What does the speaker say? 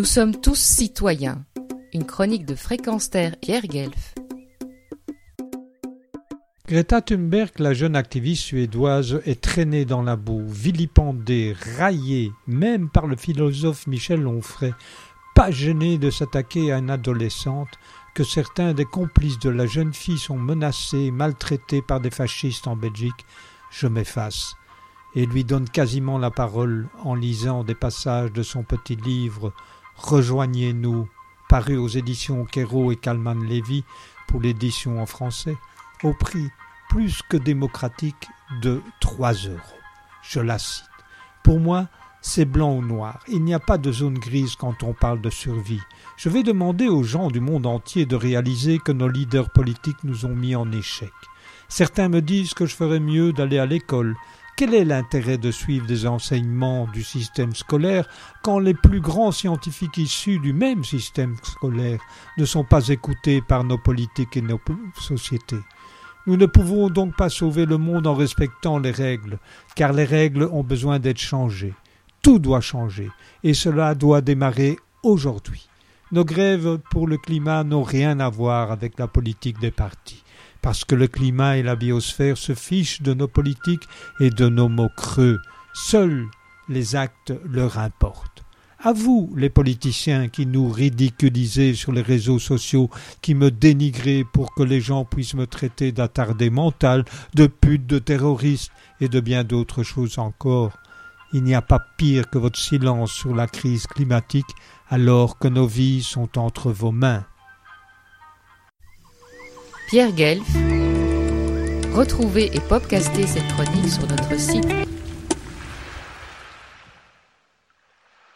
Nous sommes tous citoyens. Une chronique de Fréquence Terre Guelf. Greta Thunberg, la jeune activiste suédoise, est traînée dans la boue, vilipendée, raillée, même par le philosophe Michel Onfray, pas gênée de s'attaquer à une adolescente, que certains des complices de la jeune fille sont menacés, maltraités par des fascistes en Belgique, je m'efface et lui donne quasiment la parole en lisant des passages de son petit livre Rejoignez-nous, paru aux éditions Quérault et Calman Lévy pour l'édition en français, au prix plus que démocratique de trois euros. Je la cite. Pour moi, c'est blanc ou noir. Il n'y a pas de zone grise quand on parle de survie. Je vais demander aux gens du monde entier de réaliser que nos leaders politiques nous ont mis en échec. Certains me disent que je ferais mieux d'aller à l'école, quel est l'intérêt de suivre des enseignements du système scolaire quand les plus grands scientifiques issus du même système scolaire ne sont pas écoutés par nos politiques et nos sociétés? Nous ne pouvons donc pas sauver le monde en respectant les règles, car les règles ont besoin d'être changées. Tout doit changer, et cela doit démarrer aujourd'hui. Nos grèves pour le climat n'ont rien à voir avec la politique des partis parce que le climat et la biosphère se fichent de nos politiques et de nos mots creux. Seuls les actes leur importent. À vous, les politiciens qui nous ridiculisez sur les réseaux sociaux, qui me dénigrez pour que les gens puissent me traiter d'attardé mental, de pute, de terroriste et de bien d'autres choses encore. Il n'y a pas pire que votre silence sur la crise climatique alors que nos vies sont entre vos mains. Pierre Guelf. Retrouvez et podcastez cette chronique sur notre site